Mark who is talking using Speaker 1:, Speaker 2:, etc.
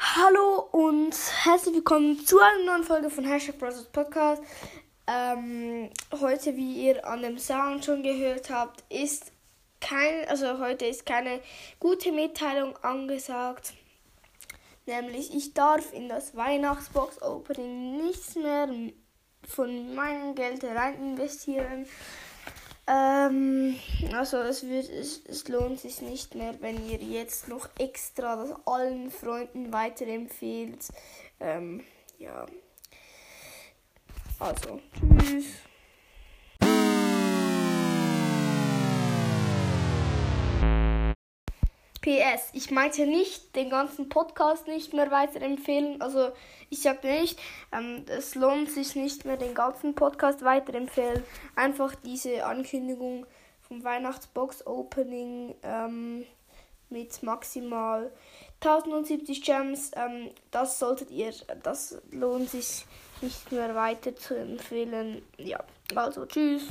Speaker 1: Hallo und herzlich willkommen zu einer neuen Folge von Hashtag Brothers Podcast. Ähm, heute, wie ihr an dem Sound schon gehört habt, ist kein, also heute ist keine gute Mitteilung angesagt. Nämlich, ich darf in das Weihnachtsbox Opening nichts mehr von meinem Geld rein investieren. Ähm, also es, wird, es, es lohnt sich nicht mehr, wenn ihr jetzt noch extra das allen Freunden weiterempfehlt. Ähm, ja. Also, tschüss. PS, ich meinte nicht den ganzen Podcast nicht mehr weiterempfehlen. Also ich sagte nicht, ähm, es lohnt sich nicht mehr den ganzen Podcast weiterempfehlen. Einfach diese Ankündigung vom Weihnachtsbox Opening ähm, mit maximal 1070 Gems. Ähm, das solltet ihr, das lohnt sich nicht mehr weiter zu empfehlen. Ja, also tschüss.